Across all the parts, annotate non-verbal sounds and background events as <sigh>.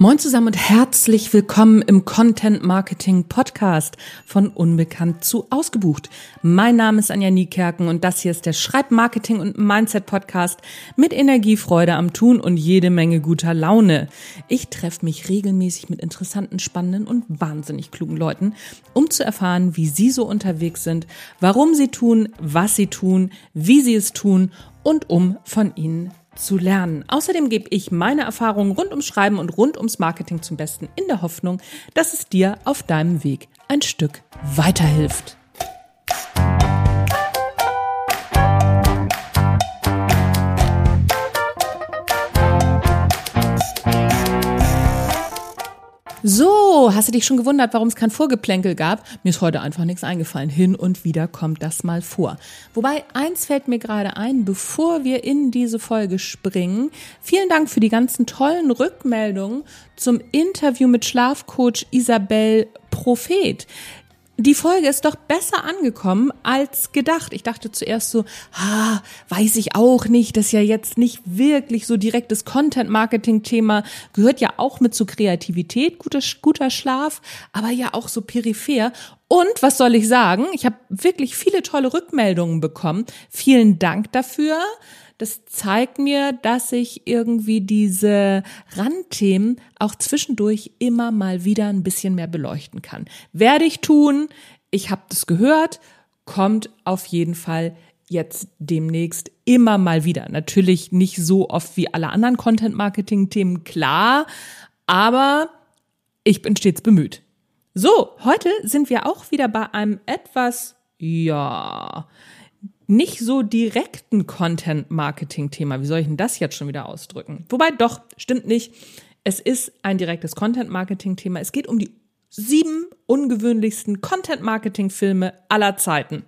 Moin zusammen und herzlich willkommen im Content Marketing Podcast von Unbekannt zu Ausgebucht. Mein Name ist Anja Niekerken und das hier ist der Schreibmarketing und Mindset Podcast mit Energie, Freude am Tun und jede Menge guter Laune. Ich treffe mich regelmäßig mit interessanten, spannenden und wahnsinnig klugen Leuten, um zu erfahren, wie sie so unterwegs sind, warum sie tun, was sie tun, wie sie es tun und um von ihnen zu lernen. Außerdem gebe ich meine Erfahrungen rund ums Schreiben und rund ums Marketing zum Besten in der Hoffnung, dass es dir auf deinem Weg ein Stück weiterhilft. So, hast du dich schon gewundert, warum es kein Vorgeplänkel gab? Mir ist heute einfach nichts eingefallen. Hin und wieder kommt das mal vor. Wobei, eins fällt mir gerade ein, bevor wir in diese Folge springen. Vielen Dank für die ganzen tollen Rückmeldungen zum Interview mit Schlafcoach Isabel Prophet die Folge ist doch besser angekommen als gedacht. Ich dachte zuerst so, ah, weiß ich auch nicht, das ist ja jetzt nicht wirklich so direktes Content-Marketing-Thema, gehört ja auch mit zur Kreativität, guter, guter Schlaf, aber ja auch so peripher. Und was soll ich sagen? Ich habe wirklich viele tolle Rückmeldungen bekommen. Vielen Dank dafür das zeigt mir, dass ich irgendwie diese Randthemen auch zwischendurch immer mal wieder ein bisschen mehr beleuchten kann. Werde ich tun. Ich habe das gehört. Kommt auf jeden Fall jetzt demnächst immer mal wieder. Natürlich nicht so oft wie alle anderen Content-Marketing-Themen, klar, aber ich bin stets bemüht. So, heute sind wir auch wieder bei einem etwas, ja, nicht so direkten Content-Marketing-Thema. Wie soll ich denn das jetzt schon wieder ausdrücken? Wobei doch, stimmt nicht. Es ist ein direktes Content-Marketing-Thema. Es geht um die sieben ungewöhnlichsten Content-Marketing-Filme aller Zeiten.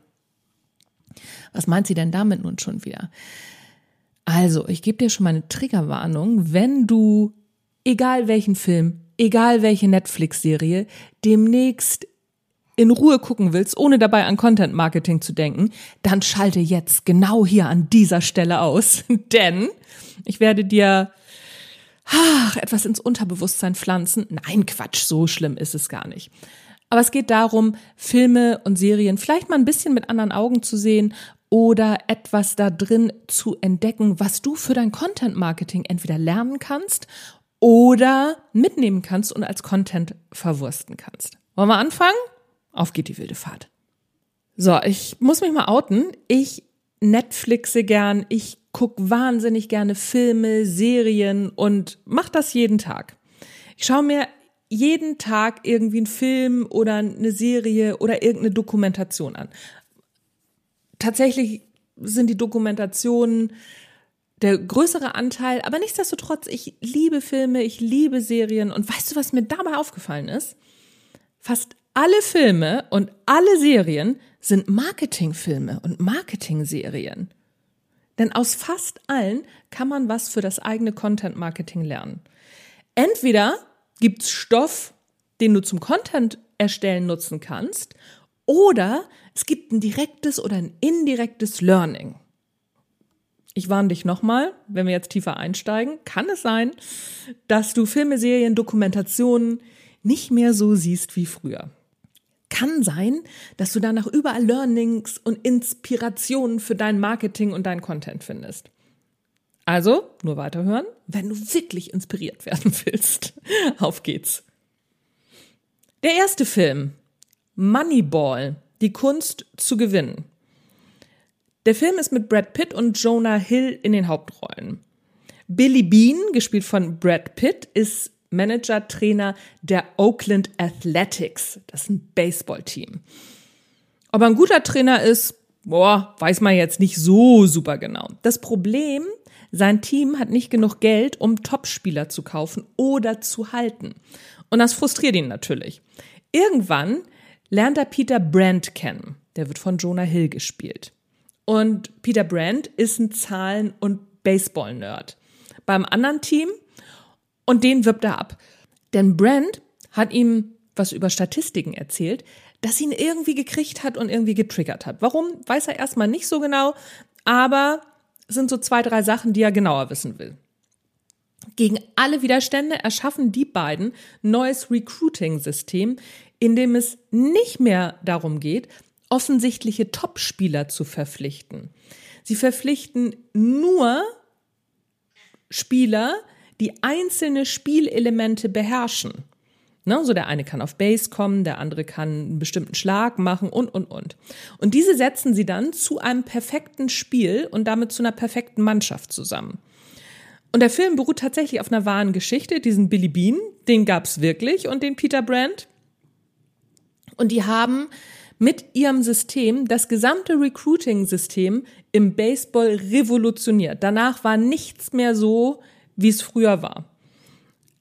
Was meint sie denn damit nun schon wieder? Also, ich gebe dir schon mal eine Triggerwarnung. Wenn du, egal welchen Film, egal welche Netflix-Serie, demnächst in Ruhe gucken willst, ohne dabei an Content Marketing zu denken, dann schalte jetzt genau hier an dieser Stelle aus, <laughs> denn ich werde dir ach, etwas ins Unterbewusstsein pflanzen. Nein, Quatsch, so schlimm ist es gar nicht. Aber es geht darum, Filme und Serien vielleicht mal ein bisschen mit anderen Augen zu sehen oder etwas da drin zu entdecken, was du für dein Content Marketing entweder lernen kannst oder mitnehmen kannst und als Content verwursten kannst. Wollen wir anfangen? Auf geht die wilde Fahrt. So, ich muss mich mal outen. Ich Netflixe gern, ich guck wahnsinnig gerne Filme, Serien und mach das jeden Tag. Ich schaue mir jeden Tag irgendwie einen Film oder eine Serie oder irgendeine Dokumentation an. Tatsächlich sind die Dokumentationen der größere Anteil, aber nichtsdestotrotz, ich liebe Filme, ich liebe Serien und weißt du, was mir dabei aufgefallen ist? Fast alle Filme und alle Serien sind Marketingfilme und Marketingserien. Denn aus fast allen kann man was für das eigene Content Marketing lernen. Entweder gibt's Stoff, den du zum Content erstellen nutzen kannst, oder es gibt ein direktes oder ein indirektes Learning. Ich warne dich nochmal, wenn wir jetzt tiefer einsteigen, kann es sein, dass du Filme, Serien, Dokumentationen nicht mehr so siehst wie früher kann sein, dass du danach überall Learnings und Inspirationen für dein Marketing und dein Content findest. Also, nur weiterhören, wenn du wirklich inspiriert werden <laughs> willst. Auf geht's. Der erste Film, Moneyball, die Kunst zu gewinnen. Der Film ist mit Brad Pitt und Jonah Hill in den Hauptrollen. Billy Bean, gespielt von Brad Pitt, ist Manager, Trainer der Oakland Athletics. Das ist ein Baseballteam. Ob er ein guter Trainer ist, boah, weiß man jetzt nicht so super genau. Das Problem, sein Team hat nicht genug Geld, um Topspieler zu kaufen oder zu halten. Und das frustriert ihn natürlich. Irgendwann lernt er Peter Brandt kennen. Der wird von Jonah Hill gespielt. Und Peter Brandt ist ein Zahlen- und Baseball-Nerd. Beim anderen Team und den wirbt er ab. Denn Brand hat ihm was über Statistiken erzählt, das ihn irgendwie gekriegt hat und irgendwie getriggert hat. Warum, weiß er erstmal nicht so genau, aber es sind so zwei, drei Sachen, die er genauer wissen will. Gegen alle Widerstände erschaffen die beiden neues Recruiting-System, in dem es nicht mehr darum geht, offensichtliche Topspieler zu verpflichten. Sie verpflichten nur Spieler, die einzelne Spielelemente beherrschen. Ne, so der eine kann auf Base kommen, der andere kann einen bestimmten Schlag machen und, und, und. Und diese setzen sie dann zu einem perfekten Spiel und damit zu einer perfekten Mannschaft zusammen. Und der Film beruht tatsächlich auf einer wahren Geschichte. Diesen Billy Bean, den gab's wirklich und den Peter Brandt. Und die haben mit ihrem System das gesamte Recruiting-System im Baseball revolutioniert. Danach war nichts mehr so, wie es früher war.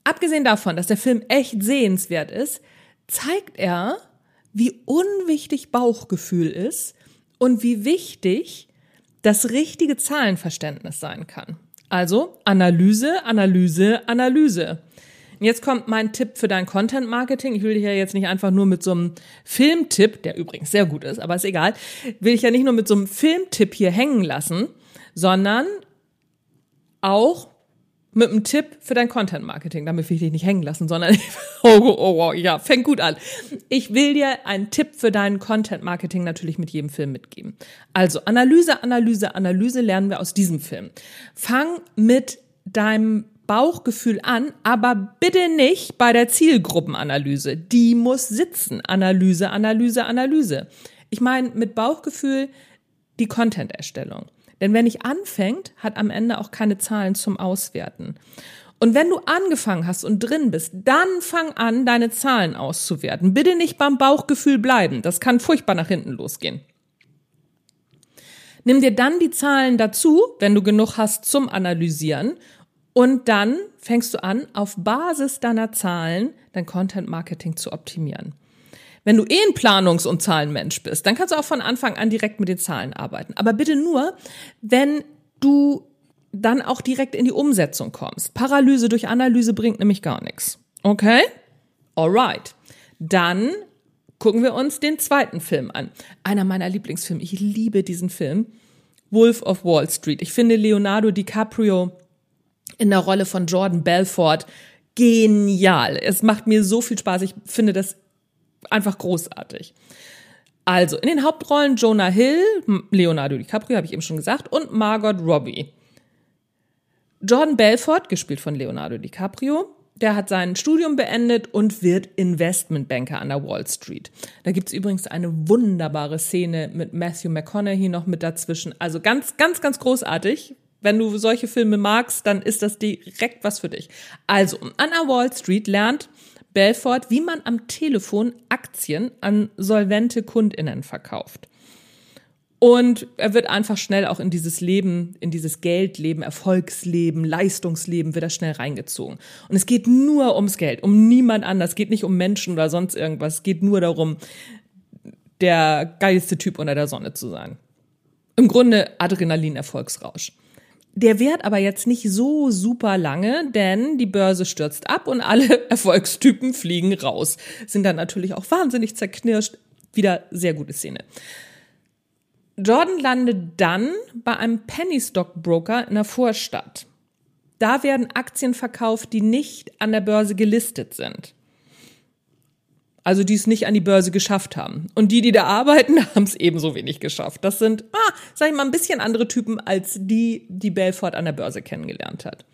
Abgesehen davon, dass der Film echt sehenswert ist, zeigt er, wie unwichtig Bauchgefühl ist und wie wichtig das richtige Zahlenverständnis sein kann. Also Analyse, Analyse, Analyse. Jetzt kommt mein Tipp für dein Content Marketing. Ich will dich ja jetzt nicht einfach nur mit so einem Filmtipp, der übrigens sehr gut ist, aber ist egal, will ich ja nicht nur mit so einem Filmtipp hier hängen lassen, sondern auch mit einem Tipp für dein Content Marketing. Damit will ich dich nicht hängen lassen, sondern <laughs> oh, oh, oh, ja, fängt gut an. Ich will dir einen Tipp für dein Content Marketing natürlich mit jedem Film mitgeben. Also Analyse, Analyse, Analyse lernen wir aus diesem Film. Fang mit deinem Bauchgefühl an, aber bitte nicht bei der Zielgruppenanalyse. Die muss sitzen. Analyse, Analyse, Analyse. Ich meine mit Bauchgefühl die Content-Erstellung. Denn wenn nicht anfängt, hat am Ende auch keine Zahlen zum Auswerten. Und wenn du angefangen hast und drin bist, dann fang an, deine Zahlen auszuwerten. Bitte nicht beim Bauchgefühl bleiben. Das kann furchtbar nach hinten losgehen. Nimm dir dann die Zahlen dazu, wenn du genug hast zum Analysieren und dann fängst du an, auf Basis deiner Zahlen dein Content Marketing zu optimieren. Wenn du eh ein Planungs- und Zahlenmensch bist, dann kannst du auch von Anfang an direkt mit den Zahlen arbeiten. Aber bitte nur, wenn du dann auch direkt in die Umsetzung kommst. Paralyse durch Analyse bringt nämlich gar nichts. Okay? Alright. Dann gucken wir uns den zweiten Film an. Einer meiner Lieblingsfilme. Ich liebe diesen Film. Wolf of Wall Street. Ich finde Leonardo DiCaprio in der Rolle von Jordan Belfort genial. Es macht mir so viel Spaß. Ich finde das einfach großartig. Also, in den Hauptrollen Jonah Hill, Leonardo DiCaprio, habe ich eben schon gesagt, und Margot Robbie. Jordan Belfort, gespielt von Leonardo DiCaprio, der hat sein Studium beendet und wird Investmentbanker an der Wall Street. Da gibt's übrigens eine wunderbare Szene mit Matthew McConaughey noch mit dazwischen. Also ganz, ganz, ganz großartig. Wenn du solche Filme magst, dann ist das direkt was für dich. Also, an der Wall Street lernt Belfort, wie man am Telefon Aktien an solvente KundInnen verkauft. Und er wird einfach schnell auch in dieses Leben, in dieses Geldleben, Erfolgsleben, Leistungsleben wird er schnell reingezogen. Und es geht nur ums Geld, um niemand anders. Es geht nicht um Menschen oder sonst irgendwas. Es geht nur darum, der geilste Typ unter der Sonne zu sein. Im Grunde Adrenalin-Erfolgsrausch. Der währt aber jetzt nicht so super lange, denn die Börse stürzt ab und alle <laughs> Erfolgstypen fliegen raus. Sind dann natürlich auch wahnsinnig zerknirscht. Wieder sehr gute Szene. Jordan landet dann bei einem Penny Stock Broker in der Vorstadt. Da werden Aktien verkauft, die nicht an der Börse gelistet sind. Also die es nicht an die Börse geschafft haben. Und die, die da arbeiten, <laughs> haben es ebenso wenig geschafft. Das sind, ah, sag ich mal, ein bisschen andere Typen als die, die Belfort an der Börse kennengelernt hat.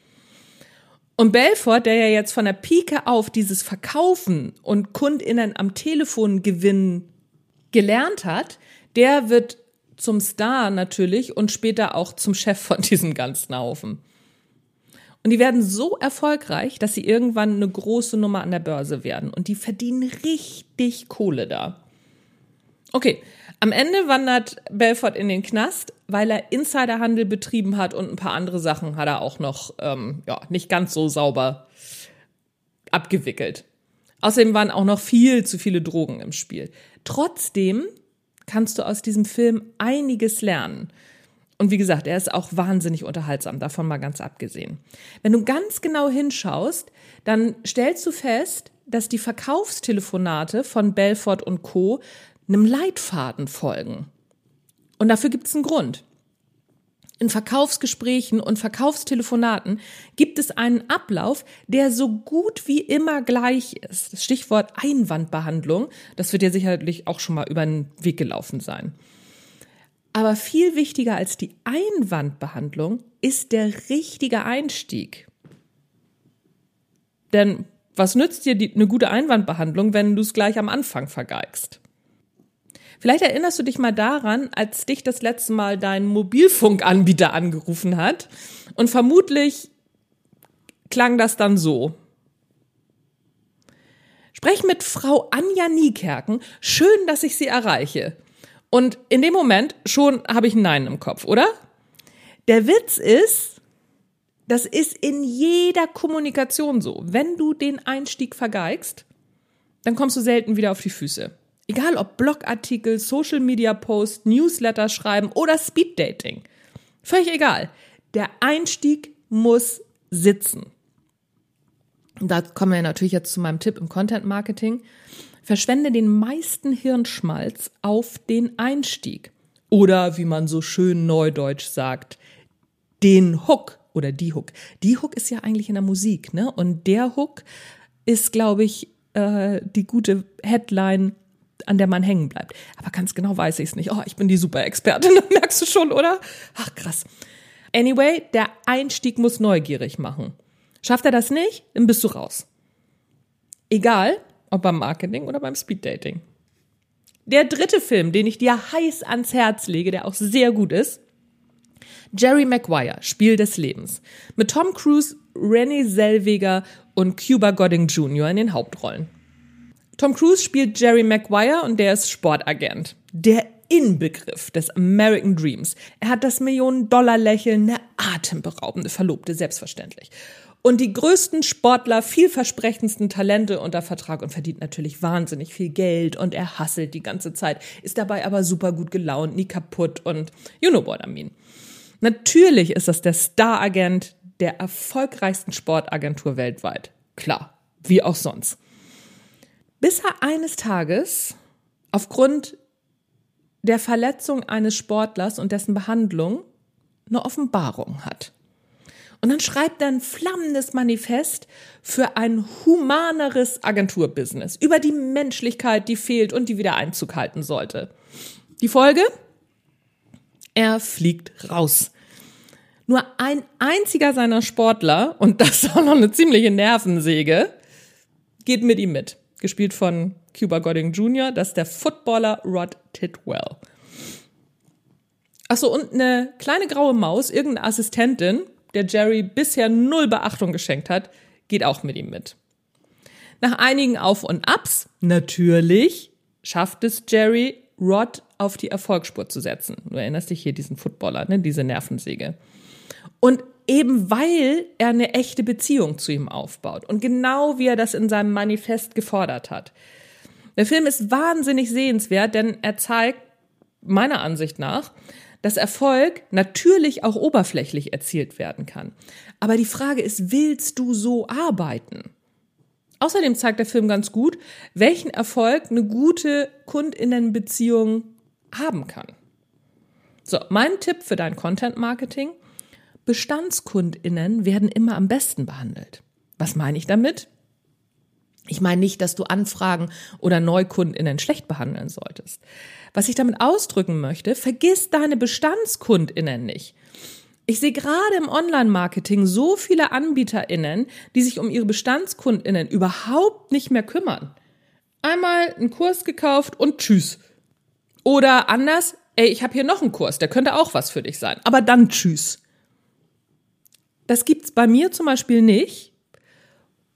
Und Belfort, der ja jetzt von der Pike auf dieses Verkaufen und KundInnen am Telefon gewinnen gelernt hat, der wird zum Star natürlich und später auch zum Chef von diesem ganzen Haufen. Und die werden so erfolgreich, dass sie irgendwann eine große Nummer an der Börse werden. Und die verdienen richtig Kohle da. Okay, am Ende wandert Belfort in den Knast, weil er Insiderhandel betrieben hat und ein paar andere Sachen hat er auch noch ähm, ja, nicht ganz so sauber abgewickelt. Außerdem waren auch noch viel zu viele Drogen im Spiel. Trotzdem kannst du aus diesem Film einiges lernen. Und wie gesagt, er ist auch wahnsinnig unterhaltsam, davon mal ganz abgesehen. Wenn du ganz genau hinschaust, dann stellst du fest, dass die Verkaufstelefonate von Belfort und Co. einem Leitfaden folgen. Und dafür gibt es einen Grund. In Verkaufsgesprächen und Verkaufstelefonaten gibt es einen Ablauf, der so gut wie immer gleich ist. Das Stichwort Einwandbehandlung, das wird dir sicherlich auch schon mal über den Weg gelaufen sein. Aber viel wichtiger als die Einwandbehandlung ist der richtige Einstieg. Denn was nützt dir die, eine gute Einwandbehandlung, wenn du es gleich am Anfang vergeigst? Vielleicht erinnerst du dich mal daran, als dich das letzte Mal dein Mobilfunkanbieter angerufen hat. Und vermutlich klang das dann so. Sprech mit Frau Anja Niekerken. Schön, dass ich sie erreiche. Und in dem Moment schon habe ich ein Nein im Kopf, oder? Der Witz ist, das ist in jeder Kommunikation so. Wenn du den Einstieg vergeigst, dann kommst du selten wieder auf die Füße. Egal ob Blogartikel, Social Media Post, Newsletter schreiben oder Speed Dating. Völlig egal. Der Einstieg muss sitzen. Und da kommen wir natürlich jetzt zu meinem Tipp im Content Marketing. Verschwende den meisten Hirnschmalz auf den Einstieg. Oder wie man so schön neudeutsch sagt, den Hook oder die Hook. Die Hook ist ja eigentlich in der Musik, ne? Und der Hook ist, glaube ich, äh, die gute Headline an der man hängen bleibt. Aber ganz genau weiß ich es nicht. Oh, ich bin die Super-Expertin, <laughs> merkst du schon, oder? Ach, krass. Anyway, der Einstieg muss neugierig machen. Schafft er das nicht, dann bist du raus. Egal, ob beim Marketing oder beim Speeddating. Der dritte Film, den ich dir heiß ans Herz lege, der auch sehr gut ist, Jerry Maguire, Spiel des Lebens. Mit Tom Cruise, Renée Zellweger und Cuba Godding Jr. in den Hauptrollen. Tom Cruise spielt Jerry Maguire und der ist Sportagent. Der Inbegriff des American Dreams. Er hat das Millionen-Dollar-Lächeln, eine atemberaubende Verlobte, selbstverständlich. Und die größten Sportler, vielversprechendsten Talente unter Vertrag und verdient natürlich wahnsinnig viel Geld und er hasselt die ganze Zeit, ist dabei aber super gut gelaunt, nie kaputt und you know what I mean. Natürlich ist das der Star-Agent der erfolgreichsten Sportagentur weltweit. Klar, wie auch sonst bis er eines Tages aufgrund der Verletzung eines Sportlers und dessen Behandlung eine Offenbarung hat. Und dann schreibt er ein flammendes Manifest für ein humaneres Agenturbusiness über die Menschlichkeit, die fehlt und die wieder Einzug halten sollte. Die Folge? Er fliegt raus. Nur ein einziger seiner Sportler, und das ist auch noch eine ziemliche Nervensäge, geht mit ihm mit gespielt von Cuba Gooding Jr., das ist der Footballer Rod Tidwell. Achso, und eine kleine graue Maus, irgendeine Assistentin, der Jerry bisher null Beachtung geschenkt hat, geht auch mit ihm mit. Nach einigen Auf und Abs, natürlich, schafft es Jerry, Rod auf die Erfolgsspur zu setzen. Du erinnerst dich hier diesen Footballer, ne, diese Nervensäge. Und eben weil er eine echte Beziehung zu ihm aufbaut und genau wie er das in seinem Manifest gefordert hat. Der Film ist wahnsinnig sehenswert, denn er zeigt meiner Ansicht nach, dass Erfolg natürlich auch oberflächlich erzielt werden kann. Aber die Frage ist, willst du so arbeiten? Außerdem zeigt der Film ganz gut, welchen Erfolg eine gute Kundinnenbeziehung haben kann. So, mein Tipp für dein Content Marketing – BestandskundInnen werden immer am besten behandelt. Was meine ich damit? Ich meine nicht, dass du Anfragen oder NeukundInnen schlecht behandeln solltest. Was ich damit ausdrücken möchte, vergiss deine BestandskundInnen nicht. Ich sehe gerade im Online-Marketing so viele AnbieterInnen, die sich um ihre BestandskundInnen überhaupt nicht mehr kümmern. Einmal einen Kurs gekauft und tschüss. Oder anders, ey, ich habe hier noch einen Kurs, der könnte auch was für dich sein. Aber dann tschüss. Das gibt's bei mir zum Beispiel nicht.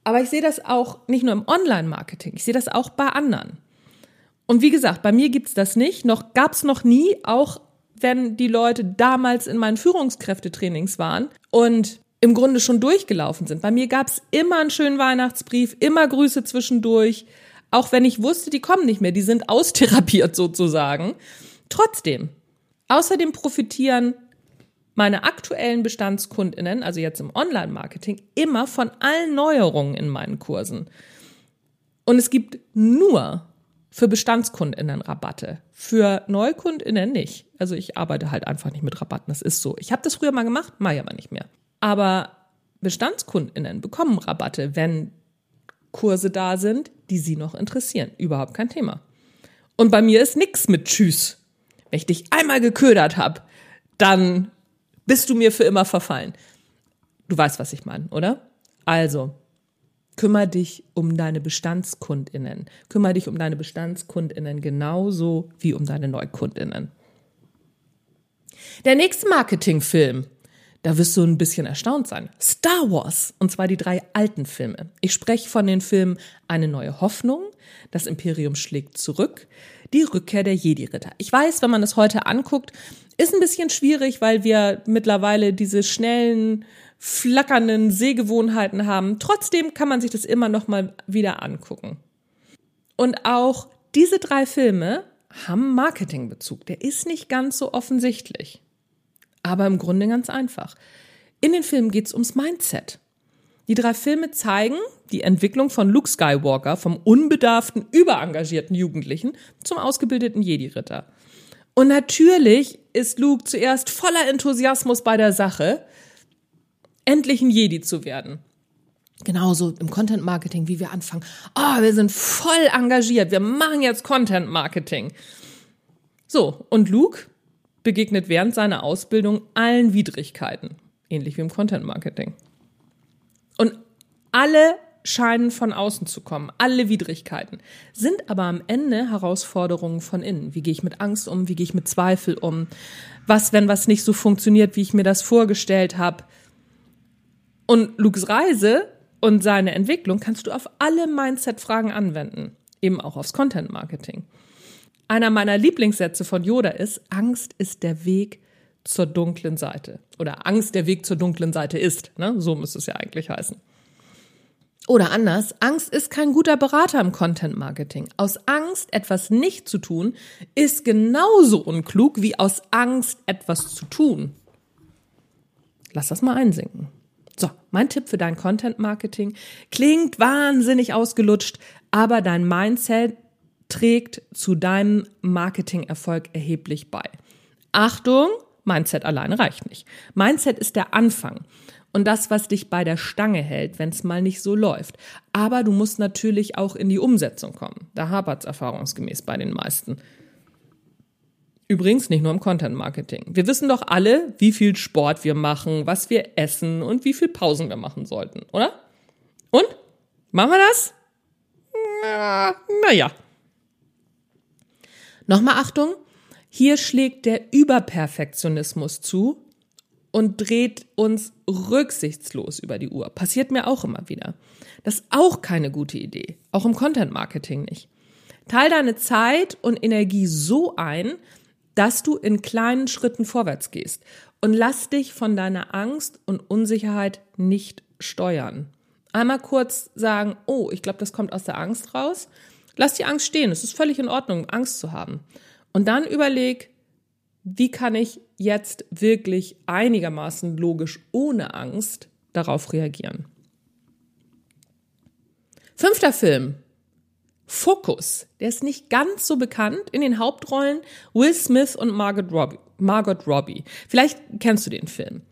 Aber ich sehe das auch nicht nur im Online-Marketing, ich sehe das auch bei anderen. Und wie gesagt, bei mir gibt's das nicht, noch gab's noch nie, auch wenn die Leute damals in meinen Führungskräftetrainings waren und im Grunde schon durchgelaufen sind. Bei mir gab's immer einen schönen Weihnachtsbrief, immer Grüße zwischendurch, auch wenn ich wusste, die kommen nicht mehr, die sind <laughs> austherapiert sozusagen. Trotzdem, außerdem profitieren meine aktuellen Bestandskundinnen, also jetzt im Online-Marketing, immer von allen Neuerungen in meinen Kursen. Und es gibt nur für BestandskundInnen Rabatte. Für NeukundInnen nicht. Also ich arbeite halt einfach nicht mit Rabatten. Das ist so. Ich habe das früher mal gemacht, mache ich aber nicht mehr. Aber BestandskundInnen bekommen Rabatte, wenn Kurse da sind, die sie noch interessieren. Überhaupt kein Thema. Und bei mir ist nix mit Tschüss. Wenn ich dich einmal geködert habe, dann bist du mir für immer verfallen. Du weißt, was ich meine, oder? Also, kümmere dich um deine Bestandskundinnen. Kümmere dich um deine Bestandskundinnen genauso wie um deine Neukundinnen. Der nächste Marketingfilm, da wirst du ein bisschen erstaunt sein. Star Wars, und zwar die drei alten Filme. Ich spreche von den Filmen Eine neue Hoffnung, Das Imperium schlägt zurück, Die Rückkehr der Jedi-Ritter. Ich weiß, wenn man das heute anguckt, ist ein bisschen schwierig, weil wir mittlerweile diese schnellen, flackernden Sehgewohnheiten haben. Trotzdem kann man sich das immer noch mal wieder angucken. Und auch diese drei Filme haben Marketingbezug. Der ist nicht ganz so offensichtlich. Aber im Grunde ganz einfach. In den Filmen geht es ums Mindset. Die drei Filme zeigen die Entwicklung von Luke Skywalker vom unbedarften, überengagierten Jugendlichen zum ausgebildeten Jedi-Ritter. Und natürlich ist Luke zuerst voller Enthusiasmus bei der Sache, endlich ein Jedi zu werden. Genauso im Content Marketing, wie wir anfangen. Oh, wir sind voll engagiert. Wir machen jetzt Content Marketing. So, und Luke begegnet während seiner Ausbildung allen Widrigkeiten. Ähnlich wie im Content Marketing. Und alle scheinen von außen zu kommen, alle Widrigkeiten, sind aber am Ende Herausforderungen von innen. Wie gehe ich mit Angst um? Wie gehe ich mit Zweifel um? Was, wenn was nicht so funktioniert, wie ich mir das vorgestellt habe? Und Lukes Reise und seine Entwicklung kannst du auf alle Mindset-Fragen anwenden, eben auch aufs Content-Marketing. Einer meiner Lieblingssätze von Yoda ist, Angst ist der Weg zur dunklen Seite. Oder Angst der Weg zur dunklen Seite ist. Ne? So müsste es ja eigentlich heißen. Oder anders, Angst ist kein guter Berater im Content Marketing. Aus Angst, etwas nicht zu tun, ist genauso unklug wie aus Angst, etwas zu tun. Lass das mal einsinken. So, mein Tipp für dein Content Marketing klingt wahnsinnig ausgelutscht, aber dein Mindset trägt zu deinem Marketingerfolg erheblich bei. Achtung, Mindset alleine reicht nicht. Mindset ist der Anfang und das, was dich bei der Stange hält, wenn es mal nicht so läuft. Aber du musst natürlich auch in die Umsetzung kommen. Da hapert es erfahrungsgemäß bei den meisten. Übrigens nicht nur im Content Marketing. Wir wissen doch alle, wie viel Sport wir machen, was wir essen und wie viel Pausen wir machen sollten, oder? Und? Machen wir das? Na, naja. Nochmal Achtung. Hier schlägt der Überperfektionismus zu und dreht uns rücksichtslos über die Uhr. Passiert mir auch immer wieder. Das ist auch keine gute Idee. Auch im Content Marketing nicht. Teil deine Zeit und Energie so ein, dass du in kleinen Schritten vorwärts gehst und lass dich von deiner Angst und Unsicherheit nicht steuern. Einmal kurz sagen, oh, ich glaube, das kommt aus der Angst raus. Lass die Angst stehen. Es ist völlig in Ordnung, Angst zu haben. Und dann überleg, wie kann ich jetzt wirklich einigermaßen logisch ohne Angst darauf reagieren. Fünfter Film, Focus, der ist nicht ganz so bekannt. In den Hauptrollen Will Smith und Margot Robbie. Margot Robbie. Vielleicht kennst du den Film.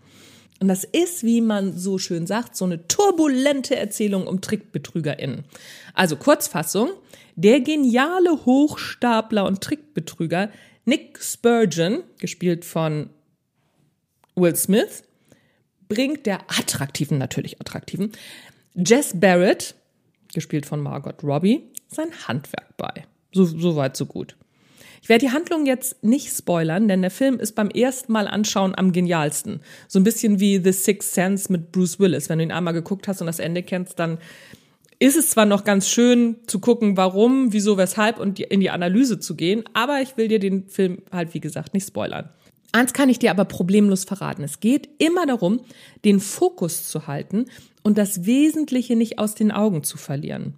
Und das ist, wie man so schön sagt, so eine turbulente Erzählung um TrickbetrügerInnen. Also Kurzfassung, der geniale Hochstapler und Trickbetrüger Nick Spurgeon, gespielt von Will Smith, bringt der attraktiven, natürlich attraktiven, Jess Barrett, gespielt von Margot Robbie, sein Handwerk bei. So, so weit, so gut. Ich werde die Handlung jetzt nicht spoilern, denn der Film ist beim ersten Mal anschauen am genialsten. So ein bisschen wie The Sixth Sense mit Bruce Willis. Wenn du ihn einmal geguckt hast und das Ende kennst, dann ist es zwar noch ganz schön zu gucken, warum, wieso, weshalb und in die Analyse zu gehen, aber ich will dir den Film halt, wie gesagt, nicht spoilern. Eins kann ich dir aber problemlos verraten. Es geht immer darum, den Fokus zu halten und das Wesentliche nicht aus den Augen zu verlieren.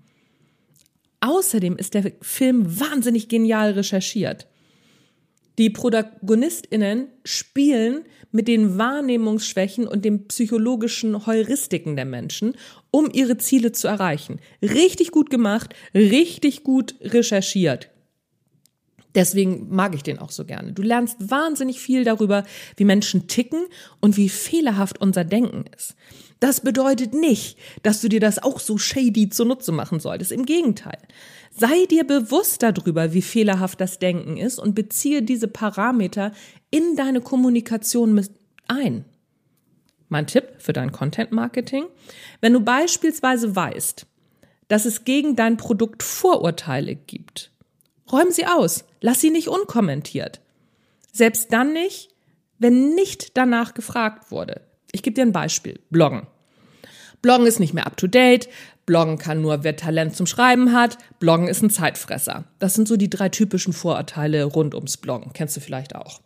Außerdem ist der Film wahnsinnig genial recherchiert. Die ProtagonistInnen spielen mit den Wahrnehmungsschwächen und den psychologischen Heuristiken der Menschen, um ihre Ziele zu erreichen. Richtig gut gemacht, richtig gut recherchiert. Deswegen mag ich den auch so gerne. Du lernst wahnsinnig viel darüber, wie Menschen ticken und wie fehlerhaft unser Denken ist. Das bedeutet nicht, dass du dir das auch so shady zunutze machen solltest. Im Gegenteil. Sei dir bewusst darüber, wie fehlerhaft das Denken ist und beziehe diese Parameter in deine Kommunikation mit ein. Mein Tipp für dein Content Marketing. Wenn du beispielsweise weißt, dass es gegen dein Produkt Vorurteile gibt, räum sie aus. Lass sie nicht unkommentiert. Selbst dann nicht, wenn nicht danach gefragt wurde. Ich gebe dir ein Beispiel. Bloggen. Bloggen ist nicht mehr up to date. Bloggen kann nur, wer Talent zum Schreiben hat. Bloggen ist ein Zeitfresser. Das sind so die drei typischen Vorurteile rund ums Bloggen. Kennst du vielleicht auch.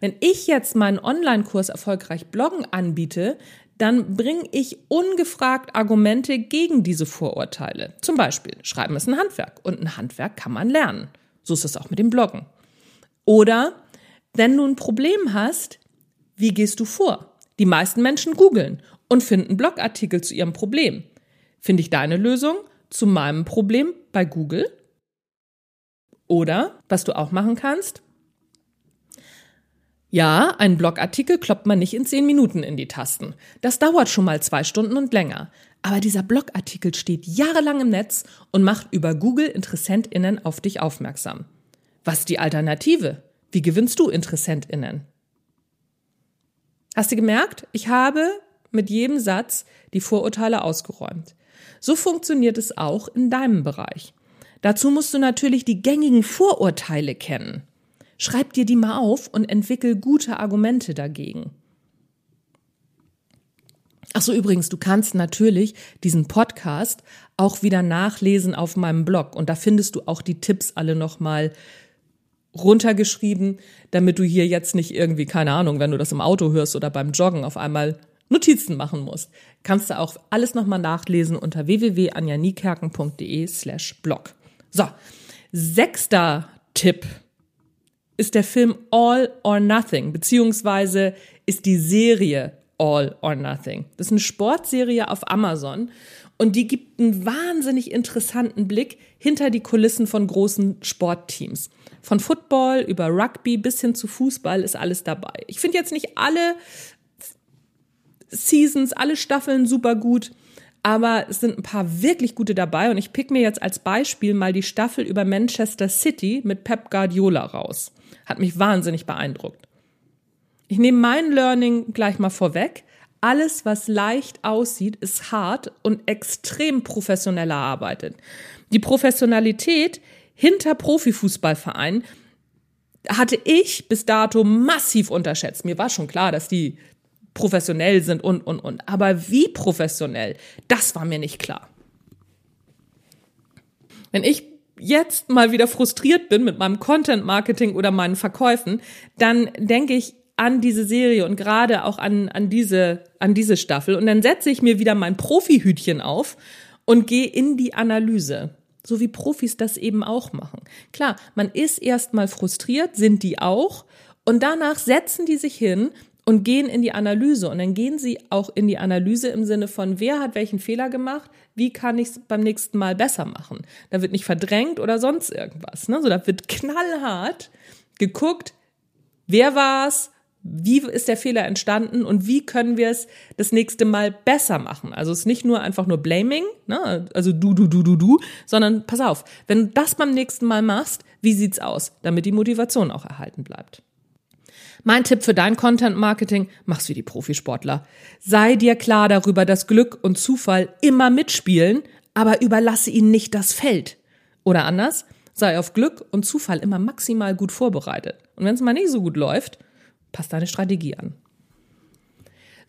Wenn ich jetzt meinen Online-Kurs erfolgreich Bloggen anbiete, dann bringe ich ungefragt Argumente gegen diese Vorurteile. Zum Beispiel, Schreiben ist ein Handwerk und ein Handwerk kann man lernen. So ist es auch mit dem Bloggen. Oder wenn du ein Problem hast, wie gehst du vor? Die meisten Menschen googeln und finden Blogartikel zu ihrem Problem. Finde ich deine Lösung zu meinem Problem bei Google? Oder, was du auch machen kannst, ja, einen Blogartikel kloppt man nicht in zehn Minuten in die Tasten. Das dauert schon mal zwei Stunden und länger. Aber dieser Blogartikel steht jahrelang im Netz und macht über Google InteressentInnen auf dich aufmerksam. Was ist die Alternative? Wie gewinnst du InteressentInnen? Hast du gemerkt? Ich habe mit jedem Satz die Vorurteile ausgeräumt. So funktioniert es auch in deinem Bereich. Dazu musst du natürlich die gängigen Vorurteile kennen. Schreib dir die mal auf und entwickel gute Argumente dagegen. Ach so, übrigens, du kannst natürlich diesen Podcast auch wieder nachlesen auf meinem Blog und da findest du auch die Tipps alle nochmal runtergeschrieben, damit du hier jetzt nicht irgendwie, keine Ahnung, wenn du das im Auto hörst oder beim Joggen auf einmal Notizen machen musst. Kannst du auch alles nochmal nachlesen unter www.anjanikerken.de slash blog. So, sechster Tipp ist der Film All or Nothing, beziehungsweise ist die Serie All or Nothing. Das ist eine Sportserie auf Amazon und die gibt einen wahnsinnig interessanten Blick hinter die Kulissen von großen Sportteams. Von Football über Rugby bis hin zu Fußball ist alles dabei. Ich finde jetzt nicht alle Seasons, alle Staffeln super gut, aber es sind ein paar wirklich gute dabei und ich pick mir jetzt als Beispiel mal die Staffel über Manchester City mit Pep Guardiola raus. Hat mich wahnsinnig beeindruckt. Ich nehme mein Learning gleich mal vorweg. Alles, was leicht aussieht, ist hart und extrem professionell erarbeitet. Die Professionalität hinter Profifußballvereinen hatte ich bis dato massiv unterschätzt. Mir war schon klar, dass die professionell sind und, und, und. Aber wie professionell, das war mir nicht klar. Wenn ich jetzt mal wieder frustriert bin mit meinem Content Marketing oder meinen Verkäufen, dann denke ich an diese Serie und gerade auch an, an diese, an diese Staffel und dann setze ich mir wieder mein Profihütchen auf und gehe in die Analyse. So wie Profis das eben auch machen. Klar, man ist erstmal frustriert, sind die auch. Und danach setzen die sich hin und gehen in die Analyse. Und dann gehen sie auch in die Analyse im Sinne von, wer hat welchen Fehler gemacht, wie kann ich es beim nächsten Mal besser machen. Da wird nicht verdrängt oder sonst irgendwas. Ne? So, da wird knallhart geguckt, wer war es, wie ist der Fehler entstanden und wie können wir es das nächste Mal besser machen. Also es ist nicht nur einfach nur Blaming, ne? also du, du, du, du, du, sondern pass auf, wenn du das beim nächsten Mal machst, wie sieht's aus, damit die Motivation auch erhalten bleibt. Mein Tipp für dein Content Marketing, mach's wie die Profisportler. Sei dir klar darüber, dass Glück und Zufall immer mitspielen, aber überlasse ihnen nicht das Feld. Oder anders, sei auf Glück und Zufall immer maximal gut vorbereitet. Und wenn es mal nicht so gut läuft, passt deine Strategie an.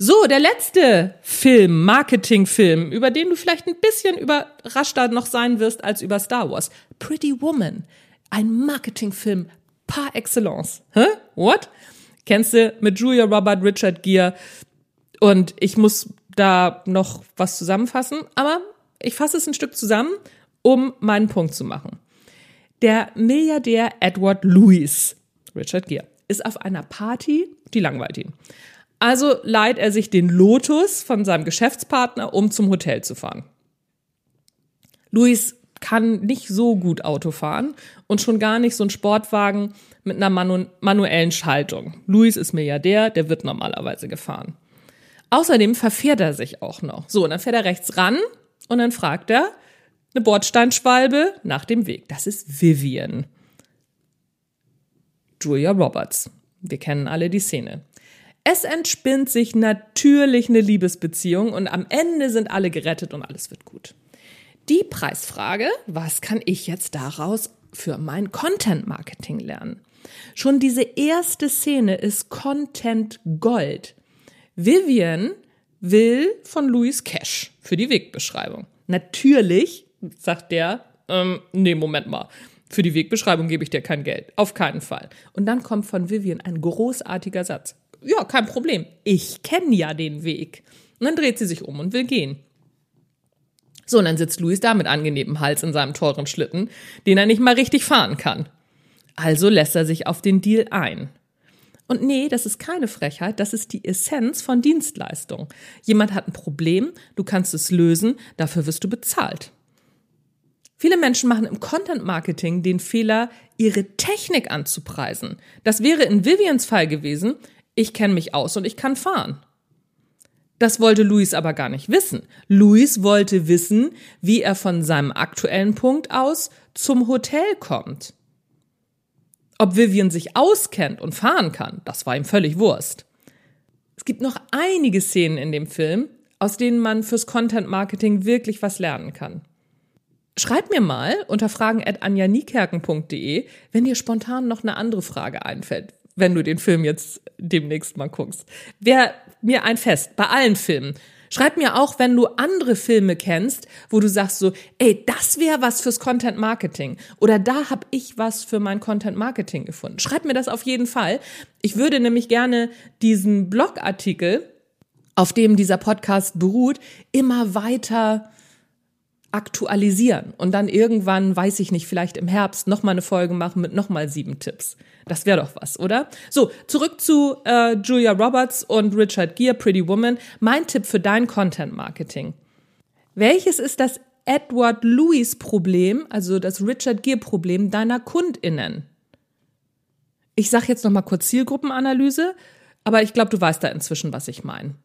So, der letzte Film, Marketingfilm, über den du vielleicht ein bisschen überraschter noch sein wirst als über Star Wars. Pretty Woman. Ein Marketingfilm par excellence. Hä? What? Kennst du mit Julia Robert, Richard Gere. Und ich muss da noch was zusammenfassen, aber ich fasse es ein Stück zusammen, um meinen Punkt zu machen. Der Milliardär Edward Lewis Richard Gere, ist auf einer Party, die langweilt ihn. Also leiht er sich den Lotus von seinem Geschäftspartner, um zum Hotel zu fahren. Luis kann nicht so gut Auto fahren und schon gar nicht so ein Sportwagen mit einer manu manuellen Schaltung. Luis ist Milliardär, der wird normalerweise gefahren. Außerdem verfährt er sich auch noch. So, und dann fährt er rechts ran und dann fragt er eine Bordsteinschwalbe nach dem Weg. Das ist Vivian. Julia Roberts. Wir kennen alle die Szene. Es entspinnt sich natürlich eine Liebesbeziehung und am Ende sind alle gerettet und alles wird gut. Die Preisfrage, was kann ich jetzt daraus für mein Content Marketing lernen? Schon diese erste Szene ist Content Gold. Vivian will von Louis Cash für die Wegbeschreibung. Natürlich, sagt der, ähm, nee, Moment mal. Für die Wegbeschreibung gebe ich dir kein Geld. Auf keinen Fall. Und dann kommt von Vivian ein großartiger Satz ja, kein Problem. Ich kenne ja den Weg. Und dann dreht sie sich um und will gehen. So, und dann sitzt Luis da mit angenehmem Hals in seinem teuren Schlitten, den er nicht mal richtig fahren kann. Also lässt er sich auf den Deal ein. Und nee, das ist keine Frechheit, das ist die Essenz von Dienstleistung. Jemand hat ein Problem, du kannst es lösen, dafür wirst du bezahlt. Viele Menschen machen im Content Marketing den Fehler, ihre Technik anzupreisen. Das wäre in Vivians Fall gewesen, ich kenne mich aus und ich kann fahren. Das wollte Luis aber gar nicht wissen. Luis wollte wissen, wie er von seinem aktuellen Punkt aus zum Hotel kommt. Ob Vivian sich auskennt und fahren kann, das war ihm völlig Wurst. Es gibt noch einige Szenen in dem Film, aus denen man fürs Content Marketing wirklich was lernen kann. Schreib mir mal unter fragen.anjanikerken.de, wenn dir spontan noch eine andere Frage einfällt wenn du den Film jetzt demnächst mal guckst. Wäre mir ein Fest, bei allen Filmen. Schreib mir auch, wenn du andere Filme kennst, wo du sagst so, ey, das wäre was fürs Content Marketing oder da habe ich was für mein Content Marketing gefunden. Schreib mir das auf jeden Fall. Ich würde nämlich gerne diesen Blogartikel, auf dem dieser Podcast beruht, immer weiter aktualisieren und dann irgendwann, weiß ich nicht, vielleicht im Herbst nochmal eine Folge machen mit nochmal sieben Tipps. Das wäre doch was, oder? So, zurück zu äh, Julia Roberts und Richard Gere, Pretty Woman. Mein Tipp für dein Content Marketing. Welches ist das Edward Lewis Problem, also das Richard Gere Problem deiner KundInnen? Ich sage jetzt nochmal kurz Zielgruppenanalyse, aber ich glaube, du weißt da inzwischen, was ich meine.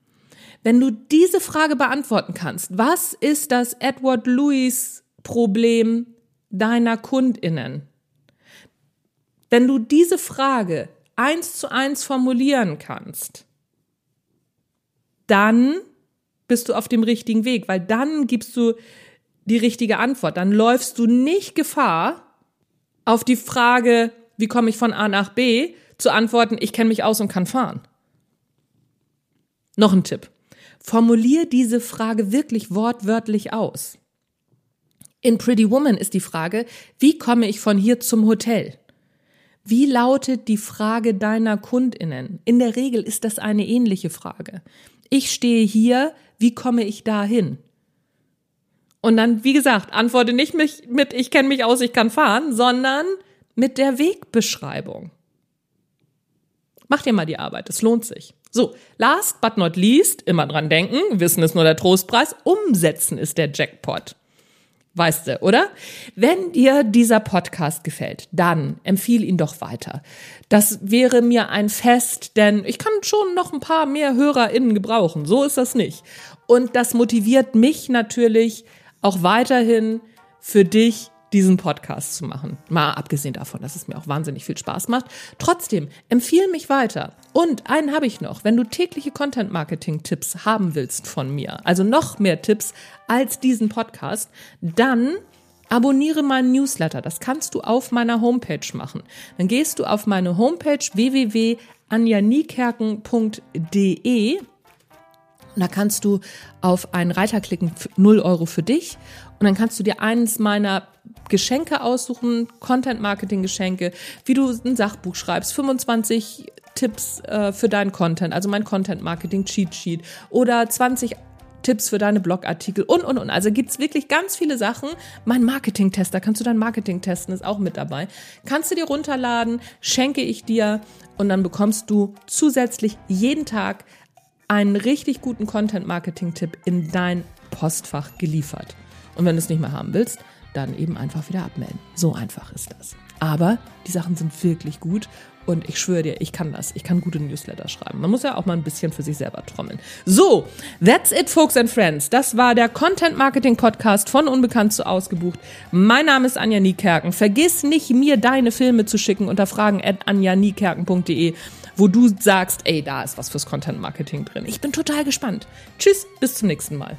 Wenn du diese Frage beantworten kannst, was ist das Edward Lewis Problem deiner Kundinnen? Wenn du diese Frage eins zu eins formulieren kannst, dann bist du auf dem richtigen Weg, weil dann gibst du die richtige Antwort. Dann läufst du nicht Gefahr, auf die Frage, wie komme ich von A nach B, zu antworten, ich kenne mich aus und kann fahren. Noch ein Tipp. Formulier diese Frage wirklich wortwörtlich aus. In Pretty Woman ist die Frage, wie komme ich von hier zum Hotel? Wie lautet die Frage deiner Kundinnen? In der Regel ist das eine ähnliche Frage. Ich stehe hier, wie komme ich dahin? Und dann, wie gesagt, antworte nicht mit, ich kenne mich aus, ich kann fahren, sondern mit der Wegbeschreibung. Mach dir mal die Arbeit, es lohnt sich. So, last but not least, immer dran denken, Wissen ist nur der Trostpreis, umsetzen ist der Jackpot. Weißt du, oder? Wenn dir dieser Podcast gefällt, dann empfiehl ihn doch weiter. Das wäre mir ein Fest, denn ich kann schon noch ein paar mehr HörerInnen gebrauchen. So ist das nicht. Und das motiviert mich natürlich auch weiterhin für dich diesen Podcast zu machen. Mal abgesehen davon, dass es mir auch wahnsinnig viel Spaß macht. Trotzdem, empfehle mich weiter. Und einen habe ich noch. Wenn du tägliche Content-Marketing-Tipps haben willst von mir, also noch mehr Tipps als diesen Podcast, dann abonniere meinen Newsletter. Das kannst du auf meiner Homepage machen. Dann gehst du auf meine Homepage www.anjanikerken.de und da kannst du auf einen Reiter klicken, 0 Euro für dich. Und dann kannst du dir eines meiner Geschenke aussuchen, Content-Marketing-Geschenke, wie du ein Sachbuch schreibst, 25 Tipps äh, für deinen Content, also mein Content-Marketing-Cheat-Sheet oder 20 Tipps für deine Blogartikel und, und, und. Also gibt's wirklich ganz viele Sachen. Mein Marketing-Tester, kannst du dein Marketing testen, ist auch mit dabei. Kannst du dir runterladen, schenke ich dir und dann bekommst du zusätzlich jeden Tag einen richtig guten Content-Marketing-Tipp in dein Postfach geliefert. Und wenn du es nicht mehr haben willst, dann eben einfach wieder abmelden. So einfach ist das. Aber die Sachen sind wirklich gut und ich schwöre dir, ich kann das. Ich kann gute Newsletter schreiben. Man muss ja auch mal ein bisschen für sich selber trommeln. So, that's it, folks and friends. Das war der Content Marketing Podcast von Unbekannt zu Ausgebucht. Mein Name ist Anja Niekerken. Vergiss nicht, mir deine Filme zu schicken unter fragen at anjaniekerken.de, wo du sagst, ey, da ist was fürs Content Marketing drin. Ich bin total gespannt. Tschüss, bis zum nächsten Mal.